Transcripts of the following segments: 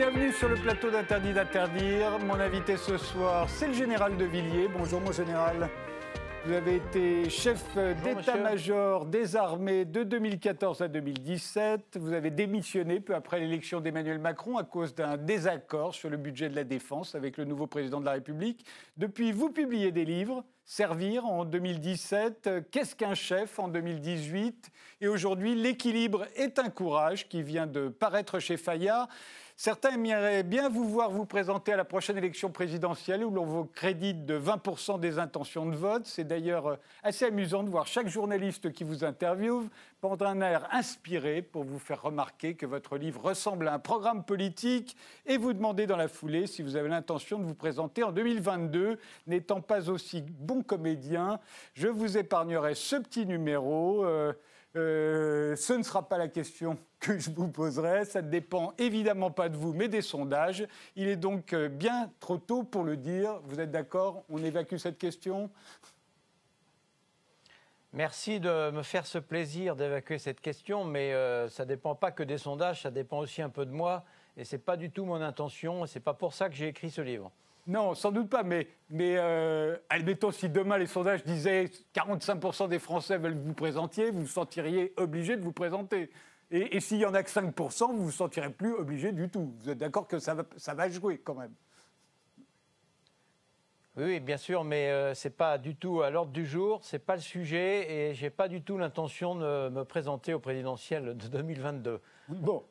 bienvenue sur le plateau d'Interdit d'interdire. Mon invité ce soir, c'est le général de Villiers. Bonjour mon général. Vous avez été chef d'état-major des armées de 2014 à 2017. Vous avez démissionné peu après l'élection d'Emmanuel Macron à cause d'un désaccord sur le budget de la défense avec le nouveau président de la République. Depuis, vous publiez des livres. Servir en 2017, Qu'est-ce qu'un chef en 2018 Et aujourd'hui, L'équilibre est un courage qui vient de paraître chez Fayard. Certains aimeraient bien vous voir vous présenter à la prochaine élection présidentielle où l'on vous crédite de 20% des intentions de vote. C'est d'ailleurs euh, assez amusant de voir chaque journaliste qui vous interviewe prendre un air inspiré pour vous faire remarquer que votre livre ressemble à un programme politique et vous demander dans la foulée si vous avez l'intention de vous présenter en 2022. N'étant pas aussi bon comédien, je vous épargnerai ce petit numéro. Euh, euh, ce ne sera pas la question que je vous poserai. Ça ne dépend évidemment pas de vous, mais des sondages. Il est donc euh, bien trop tôt pour le dire. Vous êtes d'accord? On évacue cette question? Merci de me faire ce plaisir d'évacuer cette question, mais euh, ça ne dépend pas que des sondages, ça dépend aussi un peu de moi, et ce n'est pas du tout mon intention, et ce n'est pas pour ça que j'ai écrit ce livre. Non, sans doute pas, mais, mais euh, admettons si demain les sondages disaient 45% des Français veulent que vous présentiez, vous vous sentiriez obligé de vous présenter. Et, s'il y en a que 5%, vous ne vous sentirez plus obligé du tout. Vous êtes d'accord que ça va, ça va jouer quand même oui, bien sûr, mais euh, ce n'est pas du tout à l'ordre du jour, ce n'est pas le sujet, et je n'ai pas du tout l'intention de me présenter au présidentiel de 2022. Bon,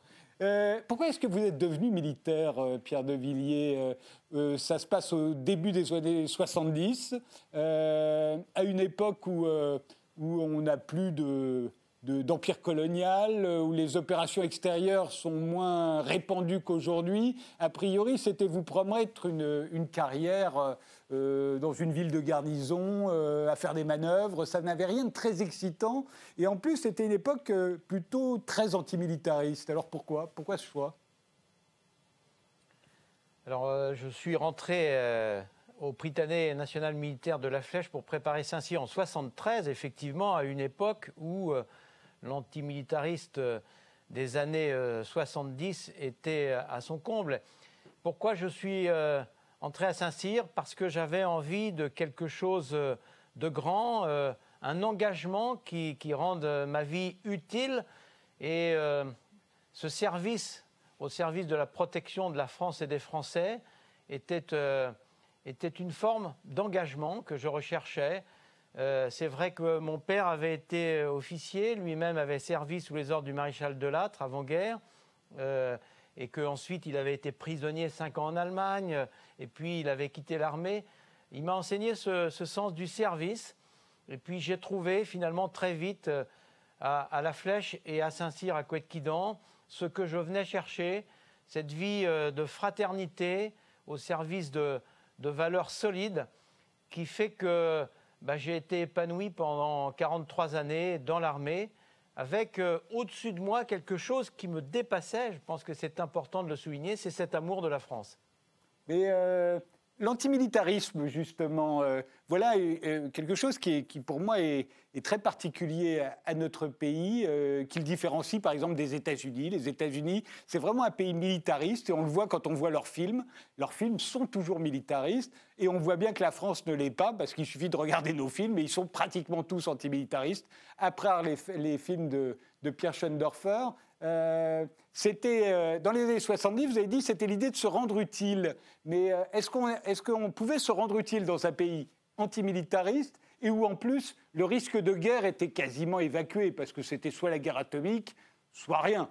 euh, pourquoi est-ce que vous êtes devenu militaire, euh, Pierre de Villiers? Euh, Ça se passe au début des années 70, à une époque où, où on n'a plus de, d'empire colonial, euh, où les opérations extérieures sont moins répandues qu'aujourd'hui. A priori, c'était vous promettre une, une carrière euh, euh, dans une ville de garnison, à faire des manœuvres. Ça n'avait rien de très excitant. Et en plus, c'était une époque plutôt très antimilitariste. Alors pourquoi? Pourquoi ce choix? Alors, je suis rentré au Prytanée national militaire de la Flèche pour préparer Saint-Cyr en 73, effectivement, à une époque où l'antimilitariste euh, des années 70 euh, était euh, à son comble. Pourquoi je suis entré à Saint-Cyr? Parce que j'avais envie de quelque chose de grand, un engagement qui, rende ma vie utile et ce service au service de la protection de la France et des Français était, était une forme d'engagement que je recherchais euh, c'est vrai que mon père avait été officier, lui-même avait servi sous les ordres du maréchal de Lattre avant-guerre, euh, et qu'ensuite il avait été prisonnier cinq ans en Allemagne, et puis il avait quitté l'armée. Il m'a enseigné ce, sens du service, et puis j'ai trouvé finalement très vite euh, à, La Flèche et à Saint-Cyr, à Couette-Quidan, ce que je venais chercher, cette vie de fraternité au service de valeurs solides, qui fait que bah, j'ai été épanoui pendant 43 années dans l'armée, avec euh, au-dessus de moi quelque chose qui me dépassait, je pense que c'est important de le souligner, c'est cet amour de la France. Euh, l'antimilitarisme, justement, euh, voilà quelque chose qui, pour moi est, très particulier à, notre pays, euh, qui le différencie par exemple des États-Unis. Les États-Unis, c'est vraiment un pays militariste et on le voit quand on voit leurs films. Leurs films sont toujours militaristes et on voit bien que la France ne l'est pas parce qu'il suffit de regarder nos films et ils sont pratiquement tous antimilitaristes. Après les, les films de, de Pierre Schoendorfer, euh, c'était euh, dans les années 70, vous avez dit, c'était l'idée de se rendre utile. Mais est-ce qu'on est pouvait se rendre utile dans un pays antimilitariste et où en plus le risque de guerre était quasiment évacué parce que c'était soit la guerre atomique, soit rien?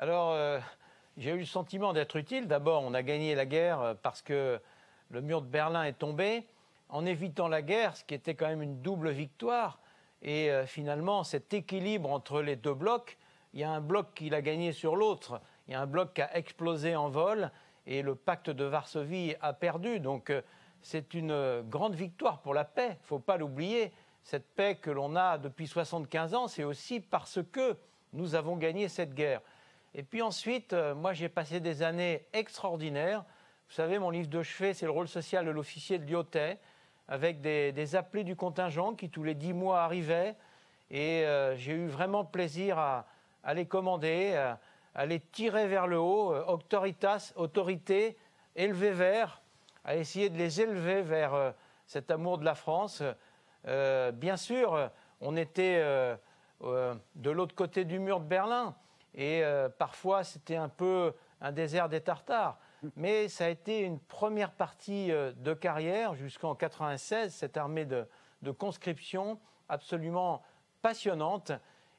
Alors, euh, j'ai eu le sentiment d'être utile. D'abord, on a gagné la guerre euh, parce que le mur de Berlin est tombé, en évitant la guerre, ce qui était quand même une double victoire. Et euh, finalement, cet équilibre entre les deux blocs, il y a un bloc qui l'a gagné sur l'autre, il y a un bloc qui a explosé en vol, et le pacte de Varsovie a perdu. Donc, c'est une grande victoire pour la paix. Il ne faut pas l'oublier. Cette paix que l'on a depuis 75 ans, c'est aussi parce que nous avons gagné cette guerre. Et puis ensuite, euh, moi j'ai passé des années extraordinaires. Vous savez, mon livre de chevet, c'est le rôle social de l'officier de Lyotet, avec des, appelés du contingent qui tous les dix mois arrivaient. Et euh, j'ai eu vraiment plaisir à, les commander, à les tirer vers le haut, euh, autoritas, autorité, élever vers, à essayer de les élever vers euh, cet amour de la France. Bien sûr, on était de l'autre côté du mur de Berlin et parfois c'était un peu un désert des Tartares. Mais ça a été une première partie de carrière jusqu'en 96, cette armée de, conscription absolument passionnante.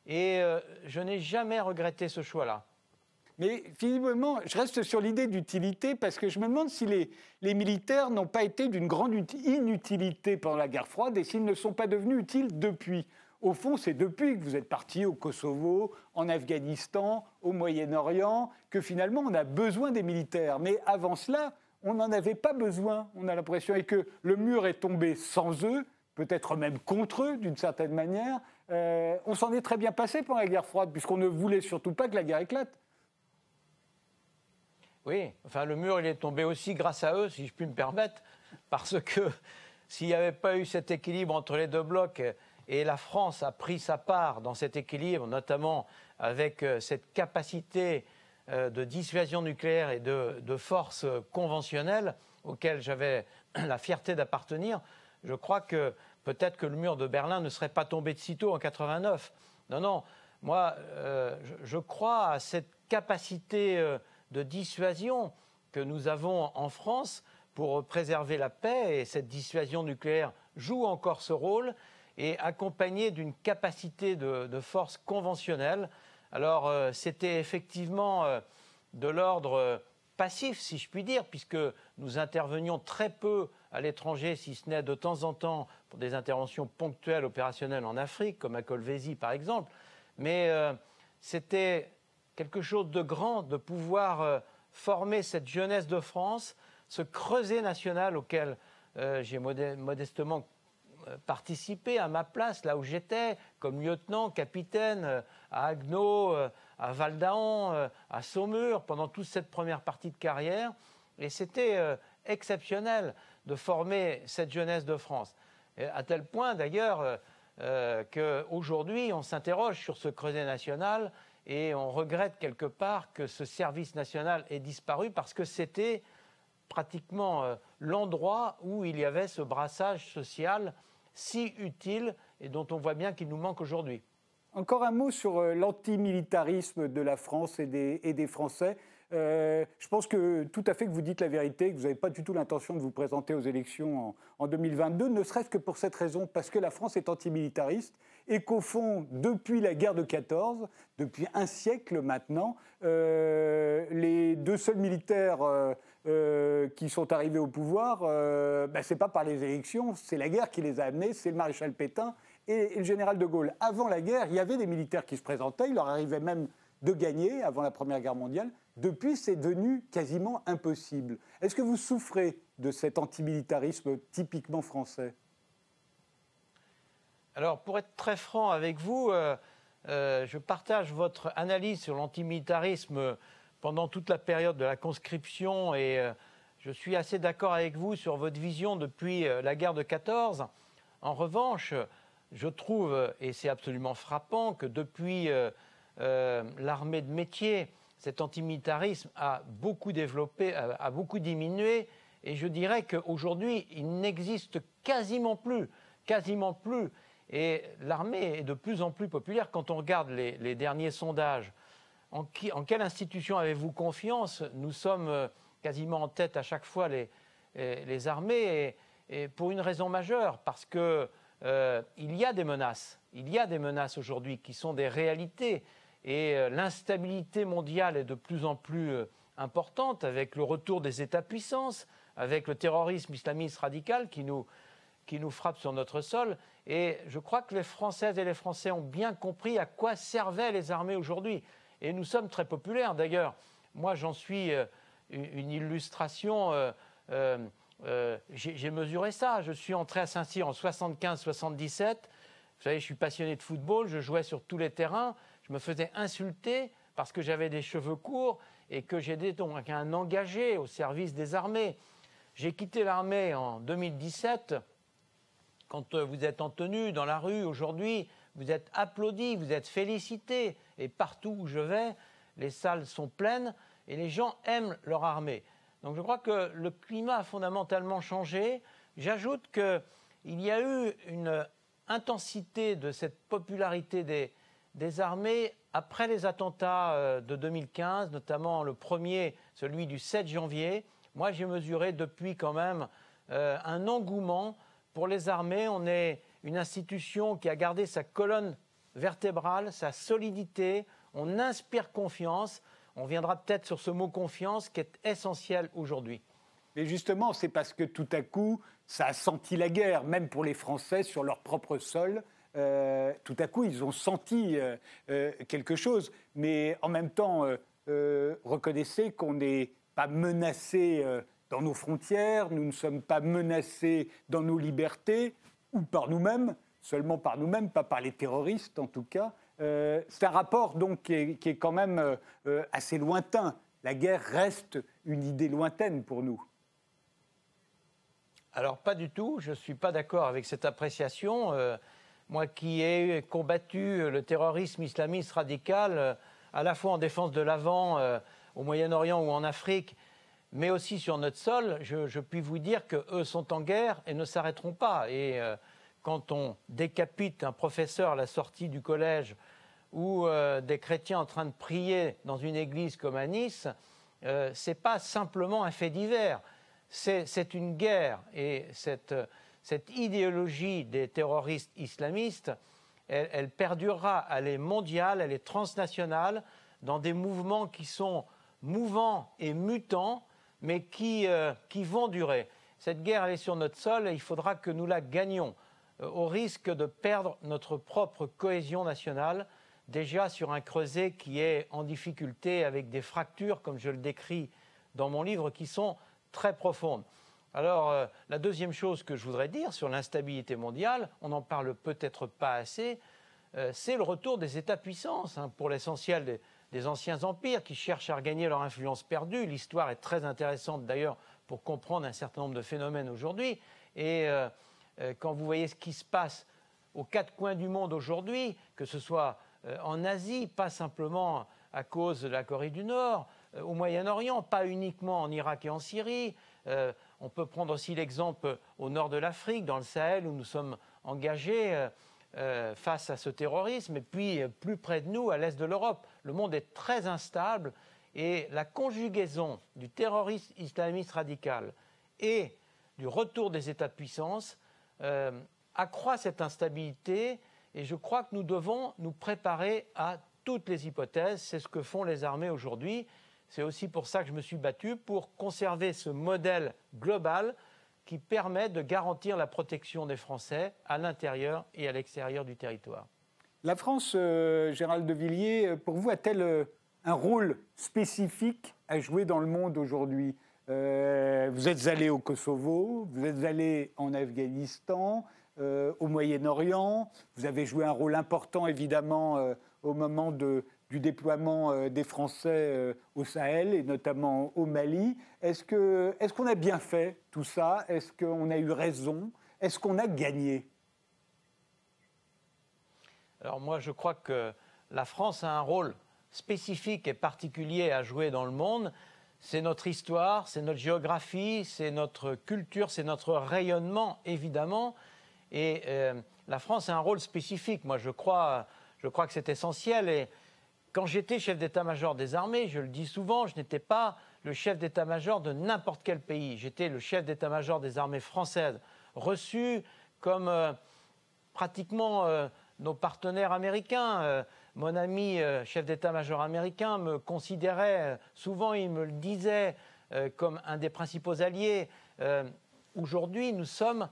Et je n'ai jamais regretté ce choix-là. Mais finalement, je reste sur l'idée d'utilité parce que je me demande si les militaires n'ont pas été d'une grande inutilité pendant la guerre froide et s'ils ne sont pas devenus utiles depuis. Au fond, c'est depuis que vous êtes parti au Kosovo, en Afghanistan, au Moyen-Orient, que finalement on a besoin des militaires. Mais avant cela, on n'en avait pas besoin, on a l'impression, et que le mur est tombé sans eux, peut-être même contre eux d'une certaine manière. Euh, on s'en est très bien passé pendant la guerre froide, puisqu'on ne voulait surtout pas que la guerre éclate. Oui, enfin le mur il est tombé aussi grâce à eux, si je puis me permettre, parce que s'il n'y avait pas eu cet équilibre entre les deux blocs, et la France a pris sa part dans cet équilibre, notamment avec euh, cette capacité euh, de dissuasion nucléaire et de, force conventionnelle auquel j'avais la fierté d'appartenir, je crois que peut-être que le mur de Berlin ne serait pas tombé de sitôt en 89. Non, non, moi, euh, je, crois à cette capacité de dissuasion que nous avons en France pour préserver la paix, et cette dissuasion nucléaire joue encore ce rôle, et accompagnée d'une capacité de, force conventionnelle. Alors euh, c'était effectivement euh, de l'ordre euh, passif, si je puis dire, puisque nous intervenions très peu à l'étranger, si ce n'est de temps en temps pour des interventions ponctuelles opérationnelles en Afrique, comme à Colvézi par exemple. Mais c'était quelque chose de grand de pouvoir former cette jeunesse de France, ce creuset national auquel j'ai modestement participé à ma place, là où j'étais, comme lieutenant, capitaine, à Agneau, à Valdaon, à Saumur, pendant toute cette première partie de carrière. Et c'était exceptionnel de former cette jeunesse de France. à tel point d'ailleurs qu'aujourd'hui, on s'interroge sur ce creuset national et on regrette quelque part que ce service national ait disparu parce que c'était pratiquement euh, l'endroit où il y avait ce brassage social si utile et dont on voit bien qu'il nous manque aujourd'hui. Encore un mot sur euh, l'antimilitarisme de la France et des, Français. Euh, je pense que tout à fait que vous dites la vérité, que vous n'avez pas du tout l'intention de vous présenter aux élections en, en 2022, ne serait-ce que pour cette raison, parce que la France est antimilitariste et qu'au fond, depuis la guerre de 14, depuis un siècle maintenant, euh, les deux seuls militaires euh, qui sont arrivés au pouvoir, ben, ce n'est pas par les élections, c'est la guerre qui les a amenés, c'est le maréchal Pétain et, le général de Gaulle. Avant la guerre, il y avait des militaires qui se présentaient, il leur arrivait même de gagner avant la Première Guerre mondiale. Depuis, c'est devenu quasiment impossible. Est-ce que vous souffrez de cet antimilitarisme typiquement français? Alors, pour être très franc avec vous, euh, euh, je partage votre analyse sur l'antimilitarisme pendant toute la période de la conscription et euh, je suis assez d'accord avec vous sur votre vision depuis la guerre de 14. En revanche, je trouve, et c'est absolument frappant, que depuis l'armée de métier, cet antimilitarisme a beaucoup développé, a beaucoup diminué, et je dirais qu'aujourd'hui, il n'existe quasiment plus, quasiment plus. Et l'armée est de plus en plus populaire. Quand on regarde les, derniers sondages, en, quelle institution avez-vous confiance? Nous sommes euh, quasiment en tête à chaque fois les, les armées, et, pour une raison majeure, parce qu'il euh, y a des menaces. Il y a des menaces aujourd'hui qui sont des réalités. Et euh, l'instabilité mondiale est de plus en plus importante avec le retour des États-puissances, avec le terrorisme islamiste radical qui nous, qui nous frappe sur notre sol. Et je crois que les Françaises et les Français ont bien compris à quoi servaient les armées aujourd'hui. Et nous sommes très populaires d'ailleurs. Moi, j'en suis euh, une illustration. Euh, euh, j'ai mesuré ça. Je suis entré à Saint-Cyr en 75-77. Vous savez, je suis passionné de football. Je jouais sur tous les terrains. Je me faisais insulter parce que j'avais des cheveux courts et que j'étais un engagé au service des armées. J'ai quitté l'armée en 2017 quand vous êtes en tenue dans la rue aujourd'hui, vous êtes applaudi, vous êtes félicité. Et partout où je vais, les salles sont pleines et les gens aiment leur armée. Donc je crois que le climat a fondamentalement changé. J'ajoute qu'il y a eu une intensité de cette popularité des, armées après les attentats euh, de 2015, notamment le premier, celui du 7 janvier. Moi, j'ai mesuré depuis quand même euh, un engouement pour les armées. On est une institution qui a gardé sa colonne vertébrale, sa solidité. On inspire confiance. On viendra peut-être sur ce mot confiance qui est essentiel aujourd'hui. Mais justement, c'est parce que tout à coup, ça a senti la guerre, même pour les Français sur leur propre sol. Euh, tout à coup, ils ont senti euh, euh, quelque chose. Mais en même temps, reconnaissez qu'on n'est pas menacé dans nos frontières, nous ne sommes pas menacés dans nos libertés, ou par nous-mêmes, seulement par nous-mêmes, pas par les terroristes en tout cas. C'est un rapport donc qui est quand même assez lointain. La guerre reste une idée lointaine pour nous. Alors pas du tout, je ne suis pas d'accord avec cette appréciation. Euh, moi qui ai combattu le terrorisme islamiste radical, euh, à la fois en défense de l'avant euh, au Moyen-Orient ou en Afrique, mais aussi sur notre sol, je, puis vous dire qu'eux sont en guerre et ne s'arrêteront pas. Quand on décapite un professeur à la sortie du collège ou des chrétiens en train de prier dans une église comme à Nice, ce n'est pas simplement un fait divers. C'est une guerre. Et cette, idéologie des terroristes islamistes, elle, perdurera, elle est mondiale, elle est transnationale, dans des mouvements qui sont mouvants et mutants, mais qui, euh, vont durer. Cette guerre, elle est sur notre sol et il faudra que nous la gagnions, euh, au risque de perdre notre propre cohésion nationale, déjà sur un creuset qui est en difficulté avec des fractures, comme je le décris dans mon livre, qui sont très profonde. Alors, euh, la deuxième chose que je voudrais dire sur l'instabilité mondiale, on n'en parle peut-être pas assez, euh, c'est le retour des États-puissances, hein, pour l'essentiel des, anciens empires qui cherchent à regagner leur influence perdue. L'histoire est très intéressante d'ailleurs pour comprendre un certain nombre de phénomènes aujourd'hui. Et euh, quand vous voyez ce qui se passe aux quatre coins du monde aujourd'hui, que ce soit en Asie, pas simplement à cause de la Corée du Nord, euh, au Moyen-Orient, pas uniquement en Irak et en Syrie. Euh, on peut prendre aussi l'exemple au nord de l'Afrique, dans le Sahel, où nous sommes engagés euh, face à ce terrorisme, et puis plus près de nous, à l'est de l'Europe. Le monde est très instable et la conjugaison du terrorisme islamiste radical et du retour des États-puissance accroît cette instabilité et je crois que nous devons nous préparer à toutes les hypothèses. C'est ce que font les armées aujourd'hui. C'est aussi pour ça que je me suis battu pour conserver ce modèle global qui permet de garantir la protection des Français à l'intérieur et à l'extérieur du territoire. La France, euh, Gérald de Villiers, euh, pour vous, a-t-elle euh, un rôle spécifique à jouer dans le monde aujourd'hui? Vous êtes allé au Kosovo, vous êtes allé en Afghanistan, au Moyen-Orient, vous avez joué un rôle important évidemment au moment du déploiement euh, des Français euh, au Sahel et notamment au Mali. Est-ce qu'on est qu'on a bien fait tout ça? Est-ce qu'on a eu raison? Est-ce qu'on a gagné? Alors moi, je crois que la France a un rôle spécifique et particulier à jouer dans le monde. C'est notre histoire, c'est notre géographie, c'est notre culture, c'est notre rayonnement, évidemment. Et euh, la France a un rôle spécifique. Moi, je crois, je crois que c'est essentiel. Et quand j'étais chef d'état-major des armées, je le dis souvent, je n'étais pas le chef d'état-major de n'importe quel pays. J'étais le chef d'état-major des armées françaises, reçu comme euh, pratiquement euh, nos partenaires américains. Euh, mon ami chef d'état-major américain me considérait, souvent il me le disait, comme un des principaux alliés. Aujourd'hui, nous sommes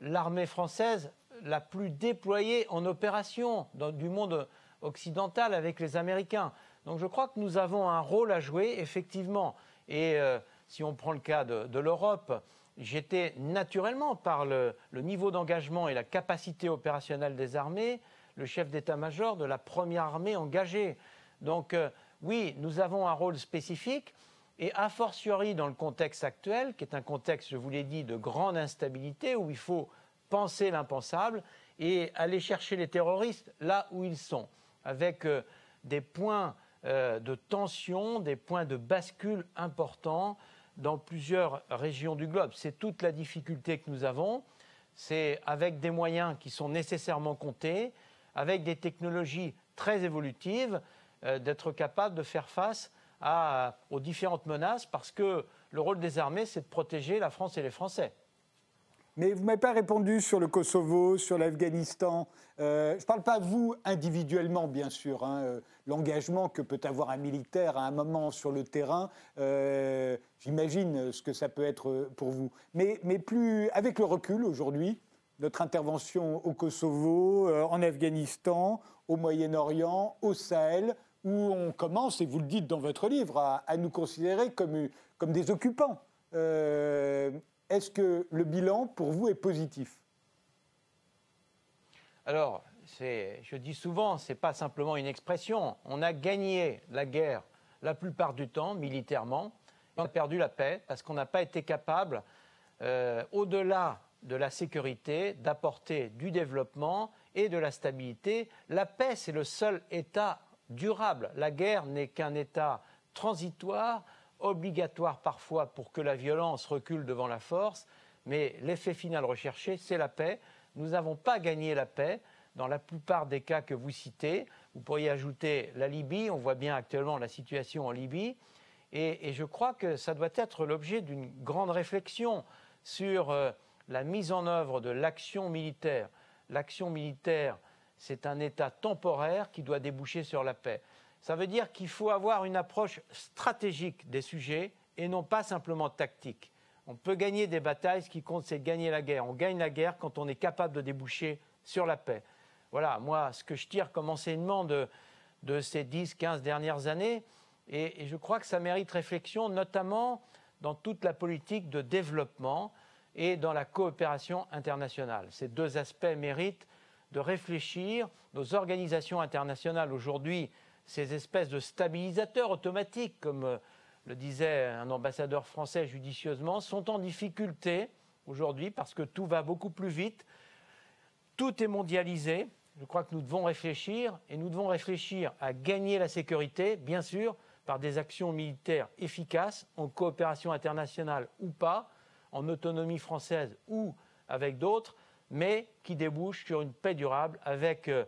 l'armée française la plus déployée en opération dans, du monde occidentale avec les Américains. Donc je crois que nous avons un rôle à jouer, effectivement. Et euh, si on prend le cas de, l'Europe, j'étais naturellement, par le, niveau d'engagement et la capacité opérationnelle des armées, le chef d'état-major de la première armée engagée. Donc euh, oui, nous avons un rôle spécifique. Et a fortiori dans le contexte actuel, qui est un contexte, je vous l'ai dit, de grande instabilité, où il faut penser l'impensable et aller chercher les terroristes là où ils sont avec euh, des points de tension, des points de bascule importants dans plusieurs régions du globe. C'est toute la difficulté que nous avons. C'est avec des moyens qui sont nécessairement comptés, avec des technologies très évolutives, euh, d'être capable de faire face aux différentes menaces, parce que le rôle des armées, c'est de protéger la France et les Français. Mais vous ne m'avez pas répondu sur le Kosovo, sur l'Afghanistan. Euh, je ne parle pas vous individuellement, bien sûr. Hein, euh, l'engagement que peut avoir un militaire à un moment sur le terrain, j'imagine ce que ça peut être pour vous. Mais, mais plus avec le recul aujourd'hui, notre intervention au Kosovo, en Afghanistan, au Moyen-Orient, au Sahel, où on commence, et vous le dites dans votre livre, à, nous considérer comme, des occupants. Est-ce que le bilan, pour vous, est positif? Alors, je dis souvent, ce n'est pas simplement une expression. On a gagné la guerre la plupart du temps, militairement. On a perdu la paix parce qu'on n'a pas été capable, euh, au-delà de la sécurité, d'apporter du développement et de la stabilité. La paix, c'est le seul état durable. La guerre n'est qu'un état transitoire obligatoire parfois pour que la violence recule devant la force, mais l'effet final recherché, c'est la paix. Nous n'avons pas gagné la paix dans la plupart des cas que vous citez. Vous pourriez ajouter la Libye, on voit bien actuellement la situation en Libye, et, je crois que ça doit être l'objet d'une grande réflexion sur euh, la mise en œuvre de l'action militaire. L'action militaire, c'est un état temporaire qui doit déboucher sur la paix. Ça veut dire qu'il faut avoir une approche stratégique des sujets et non pas simplement tactique. On peut gagner des batailles, ce qui compte, c'est gagner la guerre. On gagne la guerre quand on est capable de déboucher sur la paix. Voilà, moi, ce que je tire comme enseignement de, ces 10, 15 dernières années, et, je crois que ça mérite réflexion, notamment dans toute la politique de développement et dans la coopération internationale. Ces deux aspects méritent de réfléchir. Nos organisations internationales aujourd'hui ces espèces de stabilisateurs automatiques, comme euh, le disait un ambassadeur français judicieusement, sont en difficulté aujourd'hui parce que tout va beaucoup plus vite, tout est mondialisé. Je crois que nous devons réfléchir et nous devons réfléchir à gagner la sécurité, bien sûr, par des actions militaires efficaces, en coopération internationale ou pas, en autonomie française ou avec d'autres, mais qui débouchent sur une paix durable avec euh,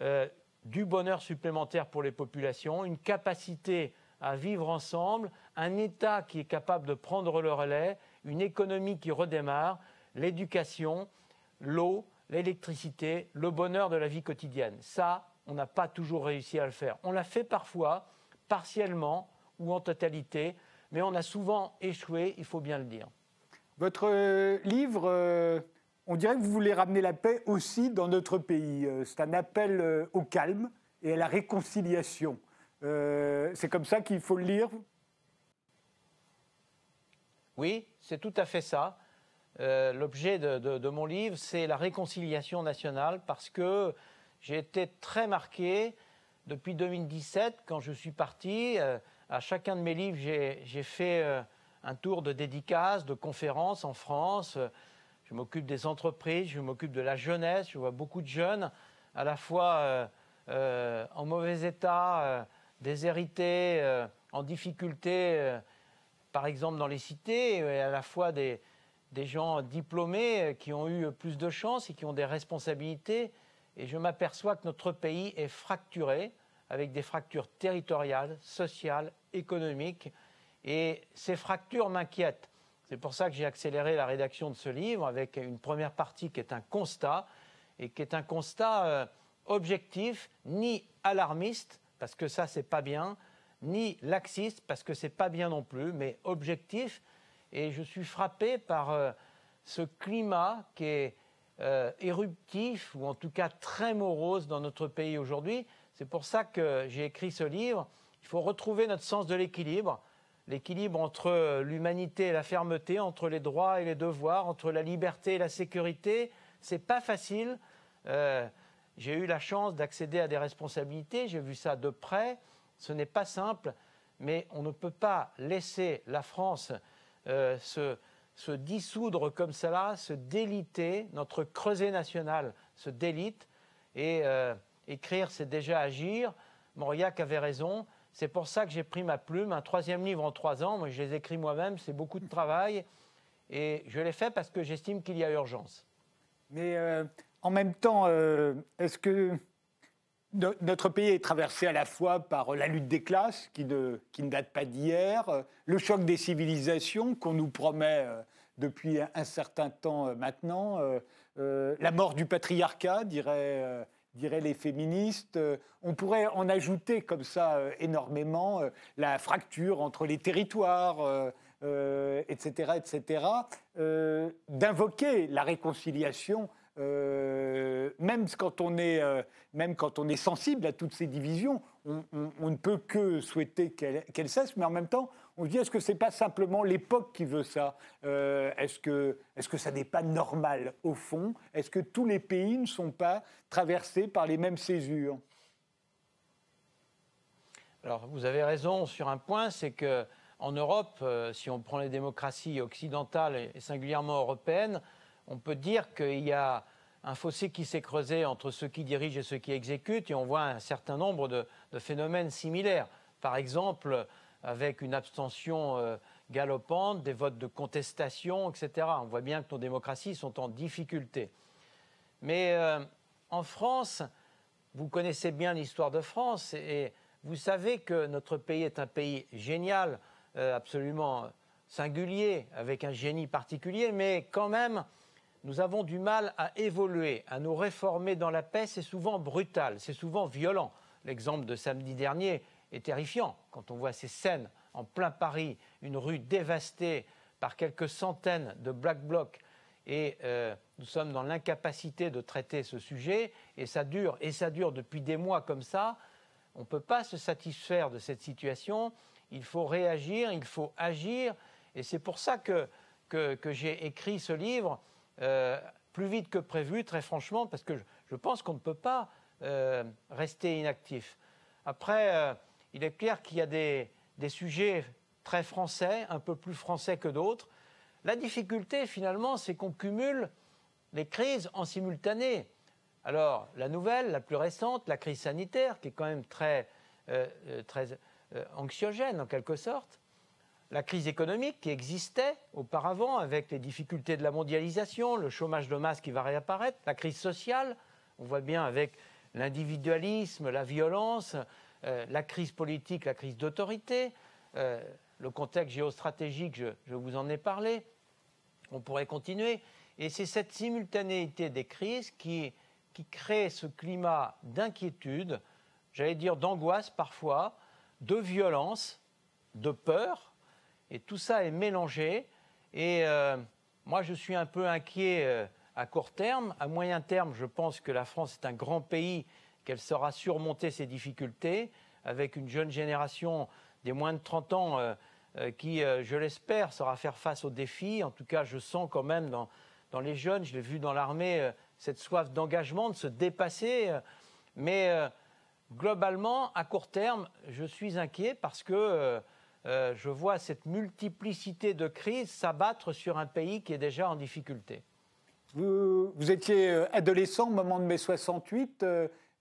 euh, du bonheur supplémentaire pour les populations, une capacité à vivre ensemble, un État qui est capable de prendre le relais, une économie qui redémarre, l'éducation, l'eau, l'électricité, le bonheur de la vie quotidienne. Ça, on n'a pas toujours réussi à le faire. On l'a fait parfois, partiellement ou en totalité, mais on a souvent échoué, il faut bien le dire. Votre euh, livre euh, on dirait que vous voulez ramener la paix aussi dans notre pays. Euh, c'est un appel euh, au calme et à la réconciliation. Euh, c'est comme ça qu'il faut le lire Oui, c'est tout à fait ça. L'objet de, mon livre, c'est la réconciliation nationale parce que j'ai été très marqué depuis 2017 quand je suis parti. à chacun de mes livres, j'ai fait un tour de dédicaces, de conférences en France je m'occupe des entreprises, je m'occupe de la jeunesse, je vois beaucoup de jeunes à la fois euh, euh, en mauvais état, euh, déshérités, en difficulté, par exemple dans les cités, et à la fois des, des gens diplômés qui ont eu plus de chance et qui ont des responsabilités. Et je m'aperçois que notre pays est fracturé, avec des fractures territoriales, sociales, économiques. Et ces fractures m'inquiètent. C'est pour ça que j'ai accéléré la rédaction de ce livre avec une première partie qui est un constat, et qui est un constat euh, objectif, ni alarmiste, parce que ça, c'est pas bien, ni laxiste, parce que c'est pas bien non plus, mais objectif. Et je suis frappé par euh, ce climat qui est euh, éruptif, ou en tout cas très morose dans notre pays aujourd'hui. C'est pour ça que j'ai écrit ce livre. Il faut retrouver notre sens de l'équilibre l'équilibre entre l'humanité et la fermeté, entre les droits et les devoirs, entre la liberté et la sécurité. C'est pas facile. Euh, j'ai eu la chance d'accéder à des responsabilités, j'ai vu ça de près. Ce n'est pas simple, mais on ne peut pas laisser la France euh, se, dissoudre comme cela, se déliter, notre creuset national se délite. Et euh, écrire, c'est déjà agir. Mauriac avait raison C'est pour ça que j'ai pris ma plume, un troisième livre en trois ans. Moi, je les écris moi-même, c'est beaucoup de travail. Et je l'ai fait parce que j'estime qu'il y a urgence. Mais euh, en même temps, euh, est-ce que notre pays est traversé à la fois par la lutte des classes, qui ne, date pas d'hier, le choc des civilisations qu'on nous promet euh, depuis un certain temps maintenant, la mort du patriarcat, dirait diraient les féministes. Euh, on pourrait en ajouter comme ça euh, énormément euh, la fracture entre les territoires, etc., etc., d'invoquer la réconciliation. même, quand on est, même quand on est sensible à toutes ces divisions, on, ne peut que souhaiter qu'elles cessent, mais en même temps, on se dit, est-ce que ce n'est pas simplement l'époque qui veut ça euh, Est-ce que, est que ça n'est pas normal au fond Est-ce que tous les pays ne sont pas traversés par les mêmes césures Alors, vous avez raison sur un point, c'est que en Europe, euh, si on prend les démocraties occidentales et singulièrement européennes, on peut dire qu'il y a un fossé qui s'est creusé entre ceux qui dirigent et ceux qui exécutent, et on voit un certain nombre de phénomènes similaires. Par exemple, avec une abstention euh, galopante, des votes de contestation, etc. On voit bien que nos démocraties sont en difficulté. Mais euh, en France, vous connaissez bien l'histoire de France et vous savez que notre pays est un pays génial, euh, absolument singulier, avec un génie particulier, mais quand même, nous avons du mal à évoluer, à nous réformer dans la paix. C'est souvent brutal, c'est souvent violent. L'exemple de samedi dernier est terrifiant quand on voit ces scènes en plein Paris, une rue dévastée par quelques centaines de Black Blocs. Et euh, nous sommes dans l'incapacité de traiter ce sujet, et ça dure, et ça dure depuis des mois comme ça. On ne peut pas se satisfaire de cette situation. Il faut réagir, il faut agir, et c'est pour ça que, que, j'ai écrit ce livre euh, plus vite que prévu, très franchement, parce que je, pense qu'on ne peut pas euh, rester inactif. Après, il est clair qu'il y a des, sujets très français, un peu plus français que d'autres. La difficulté, finalement, c'est qu'on cumule les crises en simultané. Alors, la nouvelle, la plus récente, la crise sanitaire, qui est quand même très, euh, euh, euh, anxiogène en quelque sorte, la crise économique qui existait auparavant avec les difficultés de la mondialisation, le chômage de masse qui va réapparaître, la crise sociale, on voit bien avec l'individualisme, la violence, euh, la crise politique, la crise d'autorité, euh, le contexte géostratégique, je, vous en ai parlé. On pourrait continuer. Et c'est cette simultanéité des crises qui, crée ce climat d'inquiétude, j'allais dire d'angoisse parfois, de violence, de peur. Et tout ça est mélangé. Et euh, moi, je suis un peu inquiet à court terme. À moyen terme, je pense que la France est un grand pays qu'elle saura surmonter ces difficultés avec une jeune génération des moins de 30 ans euh, euh, qui, euh, je l'espère, saura faire face aux défis. En tout cas, je sens quand même dans, dans les jeunes, je l'ai vu dans l'armée, cette soif d'engagement, de se dépasser. mais globalement, à court terme, je suis inquiet parce que je vois cette multiplicité de crises s'abattre sur un pays qui est déjà en difficulté. Vous, vous étiez adolescent au moment de mai 68.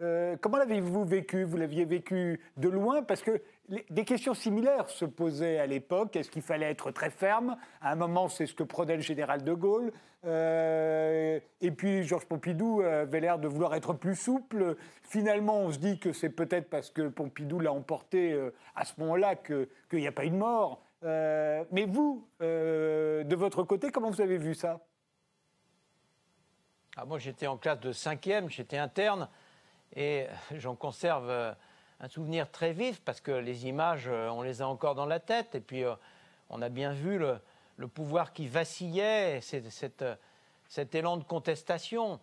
Euh, comment l'avez-vous vécu? Vous l'aviez vécu de loin? Parce que des questions similaires se posaient à l'époque. Est-ce qu'il fallait être très ferme? À un moment, c'est ce que prenait le général de Gaulle. Euh, et puis Georges Pompidou avait l'air de vouloir être plus souple. Finalement, on se dit que c'est peut-être parce que Pompidou l'a emporté euh, à ce moment-là qu'il n'y a pas eu de mort. mais vous, de votre côté, comment vous avez vu ça? Ah, Moi, j'étais en classe de 5e, j'étais interne. Et j'en conserve euh, un souvenir très vif parce que les images, euh, on les a encore dans la tête. Et puis, euh, on a bien vu le, pouvoir qui vacillait, cet élan de contestation.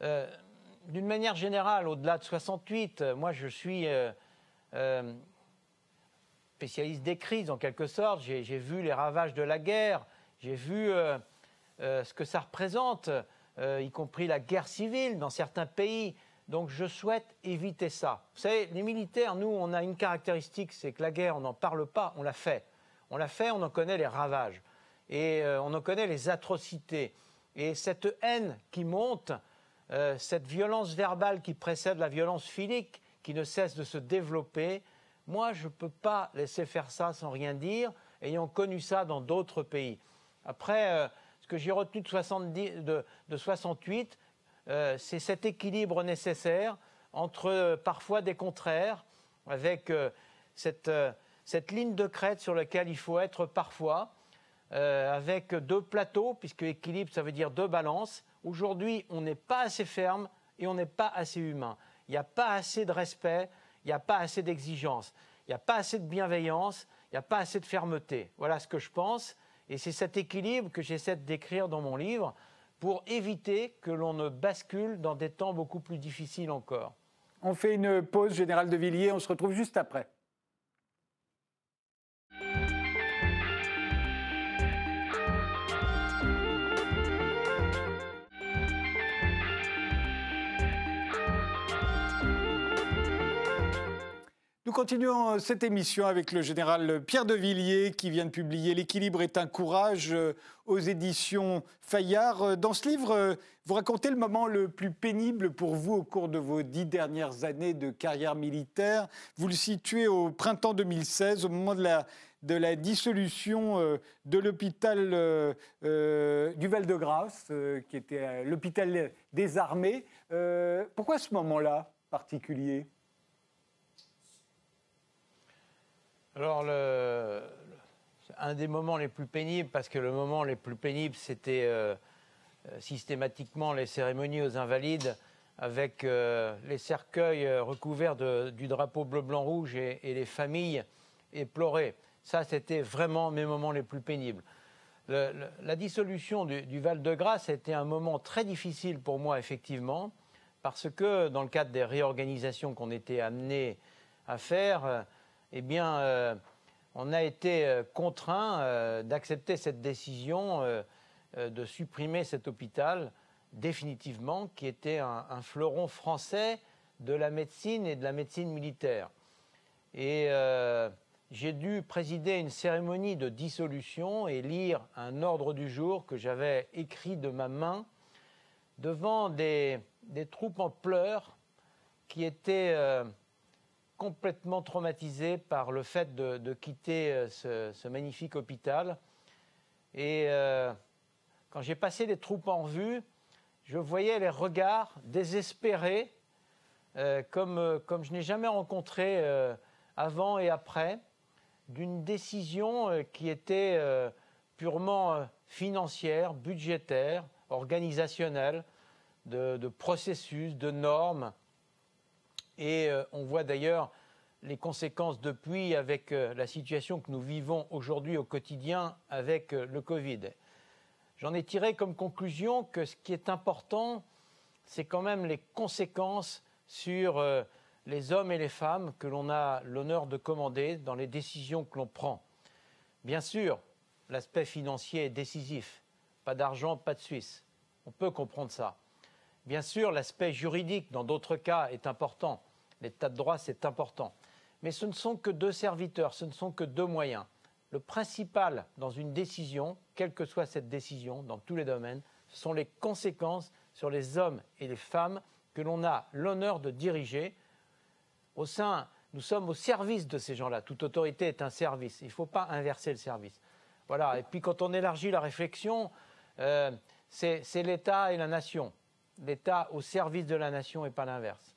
D'une manière générale, au-delà de 68, moi, je suis spécialiste des crises, en quelque sorte. J'ai vu les ravages de la guerre. J'ai vu ce que ça représente, y compris la guerre civile dans certains pays. Donc je souhaite éviter ça. Vous savez, les militaires, nous, on a une caractéristique, c'est que la guerre, on n'en parle pas, on la fait. On la fait, on en connaît les ravages. Et euh, on en connaît les atrocités. Et cette haine qui monte, euh, cette violence verbale qui précède la violence physique, qui ne cesse de se développer, Moi, je ne peux pas laisser faire ça sans rien dire, ayant connu ça dans d'autres pays. Après, euh, ce que j'ai retenu de, 70, de, 68, euh, c'est cet équilibre nécessaire entre euh, parfois des contraires, avec cette, cette, ligne de crête sur laquelle il faut être parfois, avec deux plateaux, puisque équilibre, ça veut dire deux balances. Aujourd'hui, on n'est pas assez ferme et on n'est pas assez humain. Il n'y a pas assez de respect, il n'y a pas assez d'exigence, il n'y a pas assez de bienveillance, il n'y a pas assez de fermeté. Voilà ce que je pense. Et c'est cet équilibre que j'essaie de décrire dans mon livre pour éviter que l'on ne bascule dans des temps beaucoup plus difficiles encore. On fait une pause, Général de Villiers, on se retrouve juste après. Nous continuons cette émission avec le général Pierre de Villiers qui vient de publier L'équilibre est un courage euh, aux éditions Fayard. Euh, dans ce livre, euh, vous racontez le moment le plus pénible pour vous au cours de vos dix dernières années de carrière militaire. Vous le situez au printemps 2016, au moment de la, de la dissolution de l'hôpital du Val-de-Grâce, qui était l'hôpital des armées. pourquoi ce moment-là particulier? Alors, un des moments les plus pénibles, parce que le moment les plus pénibles, c'était euh, euh, systématiquement les cérémonies aux invalides avec euh, les cercueils recouverts du drapeau bleu-blanc-rouge et, les familles éplorées. Ça, c'était vraiment mes moments les plus pénibles. la dissolution du, Val-de-Grâce été un moment très difficile pour moi, effectivement, parce que dans le cadre des réorganisations qu'on était amenés à faire, eh bien, euh, on a été euh, contraint euh, d'accepter cette décision de supprimer cet hôpital définitivement, qui était un, fleuron français de la médecine et de la médecine militaire. Et j'ai dû présider une cérémonie de dissolution et lire un ordre du jour que j'avais écrit de ma main devant des, troupes en pleurs qui étaient complètement traumatisé par le fait de, quitter euh, ce, magnifique hôpital. Et euh, quand j'ai passé les troupes en vue, je voyais les regards désespérés, euh, comme, comme je n'ai jamais rencontré avant et après, d'une décision qui était purement financière, budgétaire, organisationnelle, de, de processus, de normes et euh, on voit d'ailleurs les conséquences depuis avec euh, la situation que nous vivons aujourd'hui au quotidien avec euh, le Covid. J'en ai tiré comme conclusion que ce qui est important, c'est quand même les conséquences sur les hommes et les femmes que l'on a l'honneur de commander dans les décisions que l'on prend. Bien sûr, l'aspect financier est décisif. Pas d'argent, pas de Suisse. On peut comprendre ça. Bien sûr, l'aspect juridique, dans d'autres cas, est important. L'état de droit, c'est important. Mais ce ne sont que deux serviteurs, ce ne sont que deux moyens. Le principal dans une décision, quelle que soit cette décision, dans tous les domaines, ce sont les conséquences sur les hommes et les femmes que l'on a l'honneur de diriger. Au sein, nous sommes au service de ces gens-là. Toute autorité est un service. Il ne faut pas inverser le service. Voilà. Et puis quand on élargit la réflexion, euh, c'est l'État et la nation l'État au service de la nation et pas l'inverse.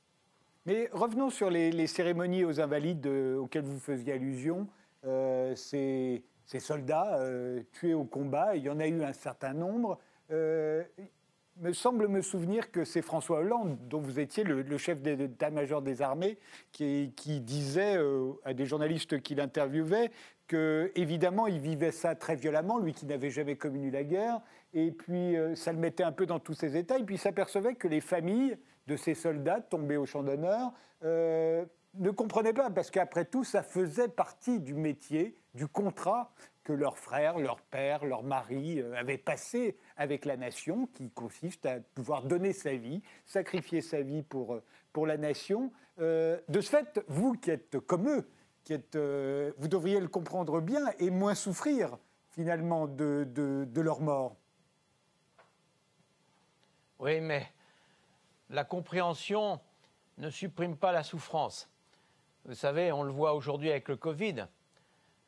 Mais revenons sur les, cérémonies aux invalides euh, auxquelles vous faisiez allusion. Euh, ces, soldats euh, tués au combat, il y en a eu un certain nombre. me semble me souvenir que c'est François Hollande, dont vous étiez le, chef d'état-major des armées, qui, disait à des journalistes qu'il interviewait que, évidemment, il vivait ça très violemment, lui qui n'avait jamais connu la guerre, et puis euh, ça le mettait un peu dans tous ses états, et puis il s'apercevait que les familles de ces soldats tombés au champ d'honneur euh, ne comprenaient pas, parce qu'après tout, ça faisait partie du métier, du contrat que leurs frères, leurs pères, leurs maris euh, avaient passé avec la nation, qui consiste à pouvoir donner sa vie, sacrifier sa vie pour, pour la nation. de ce fait, vous qui êtes comme eux, qui êtes, vous devriez le comprendre bien et moins souffrir finalement de, de leur mort. Oui, mais la compréhension ne supprime pas la souffrance. Vous savez, on le voit aujourd'hui avec le Covid.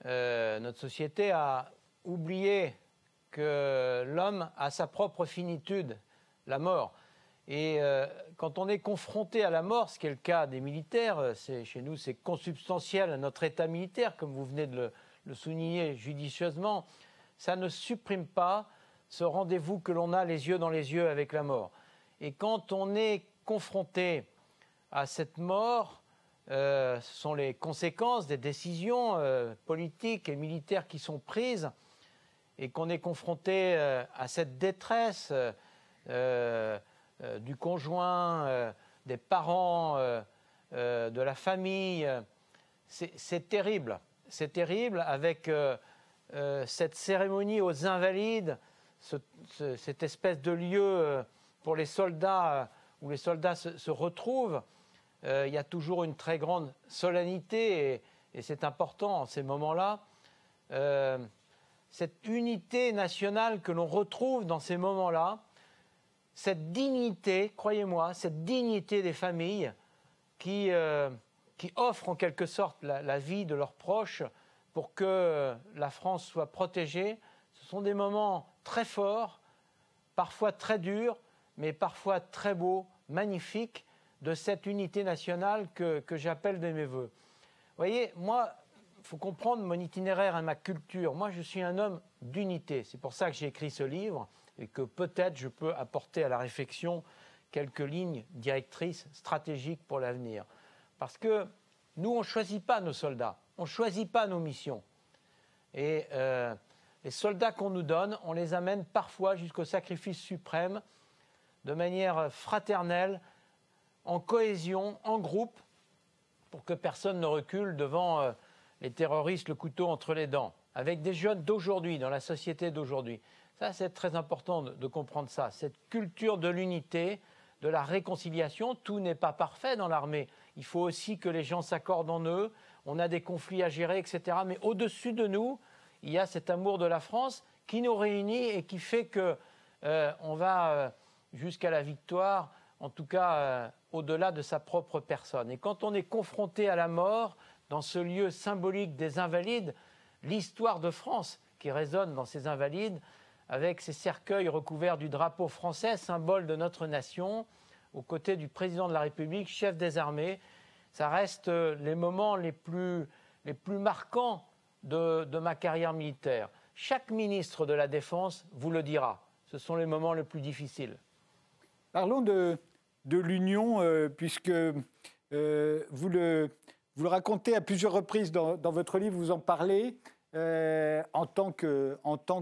Euh, notre société a oublié que l'homme a sa propre finitude, la mort. Et euh, quand on est confronté à la mort, ce qui est le cas des militaires, chez nous c'est consubstantiel à notre état militaire, comme vous venez de le souligner judicieusement, ça ne supprime pas ce rendez-vous que l'on a les yeux dans les yeux avec la mort. Et quand on est confronté à cette mort, euh, ce sont les conséquences des décisions euh, politiques et militaires qui sont prises, et qu'on est confronté euh, à cette détresse du conjoint, des parents, de la famille, c'est terrible. C'est terrible avec cette cérémonie aux invalides cette espèce de lieu euh, pour les soldats euh, où les soldats se, retrouvent, euh, il y a toujours une très grande solennité et, c'est important en ces moments-là. cette unité nationale que l'on retrouve dans ces moments-là, cette dignité, croyez-moi, cette dignité des familles qui, qui offrent en quelque sorte la, vie de leurs proches pour que la France soit protégée, ce sont des moments très fort, parfois très dur, mais parfois très beau, magnifique, de cette unité nationale que, j'appelle de mes voeux. Vous voyez, moi, il faut comprendre mon itinéraire et ma culture. Moi, je suis un homme d'unité. C'est pour ça que j'ai écrit ce livre et que peut-être je peux apporter à la réflexion quelques lignes directrices stratégiques pour l'avenir. Parce que nous, on ne choisit pas nos soldats, on ne choisit pas nos missions. Et euh, les soldats qu'on nous donne, on les amène parfois jusqu'au sacrifice suprême, de manière fraternelle, en cohésion, en groupe, pour que personne ne recule devant euh, les terroristes le couteau entre les dents, avec des jeunes d'aujourd'hui, dans la société d'aujourd'hui. Ça, c'est très important de, comprendre ça. Cette culture de l'unité, de la réconciliation, tout n'est pas parfait dans l'armée. Il faut aussi que les gens s'accordent en eux. On a des conflits à gérer, etc. Mais au-dessus de nous, il y a cet amour de la France qui nous réunit et qui fait que euh, on va euh, jusqu'à la victoire, en tout cas euh, au-delà de sa propre personne. Et quand on est confronté à la mort, dans ce lieu symbolique des invalides, l'histoire de France qui résonne dans ces invalides, avec ces cercueils recouverts du drapeau français, symbole de notre nation, aux côtés du président de la République, chef des armées, ça reste les moments les plus, les plus marquants de, ma carrière militaire. Chaque ministre de la Défense vous le dira. Ce sont les moments les plus difficiles. Parlons de, de l'Union, euh, puisque euh, vous, le, vous le racontez à plusieurs reprises dans, votre livre, vous en parlez. Euh, en tant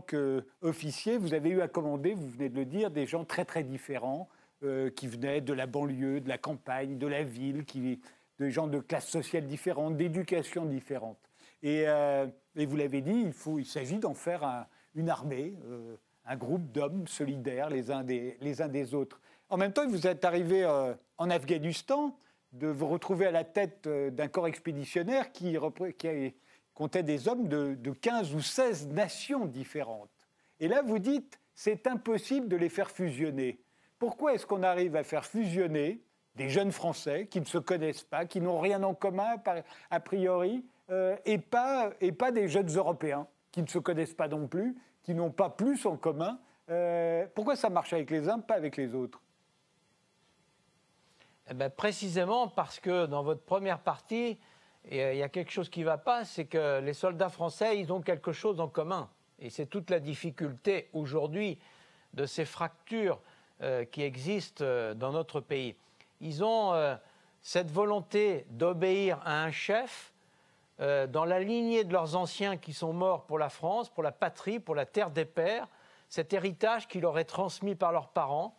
qu'officier, vous avez eu à commander, vous venez de le dire, des gens très très différents, qui venaient de la banlieue, de la campagne, de la ville, qui, des gens de classes sociales différentes, d'éducation Euh, et, vous l'avez dit, il, s'agit d'en faire une armée, euh, un groupe d'hommes solidaires les uns, des, autres. En même temps, vous êtes arrivé euh, en Afghanistan, de vous retrouver à la tête d'un corps expéditionnaire qui, qui comptait des hommes de, de 15 ou 16 nations différentes. Et là, vous dites, c'est impossible de les faire fusionner. Pourquoi est-ce qu'on arrive à faire fusionner des jeunes Français qui ne se connaissent pas, qui n'ont rien en commun a priori, euh, et, pas, des jeunes Européens qui ne se connaissent pas non plus, qui n'ont pas plus en commun. Euh, pourquoi ça marche avec les uns, pas avec les autres? Eh ben, Précisément parce que dans votre première partie, euh, il y a quelque chose qui ne va pas, c'est que les soldats français, ils ont quelque chose en commun. Et c'est toute la difficulté aujourd'hui de ces fractures qui existent dans notre pays. Ils ont cette volonté d'obéir à un chef euh, dans la lignée de leurs anciens qui sont morts pour la France, pour la patrie, pour la terre des pères, cet héritage qui leur est transmis par leurs parents.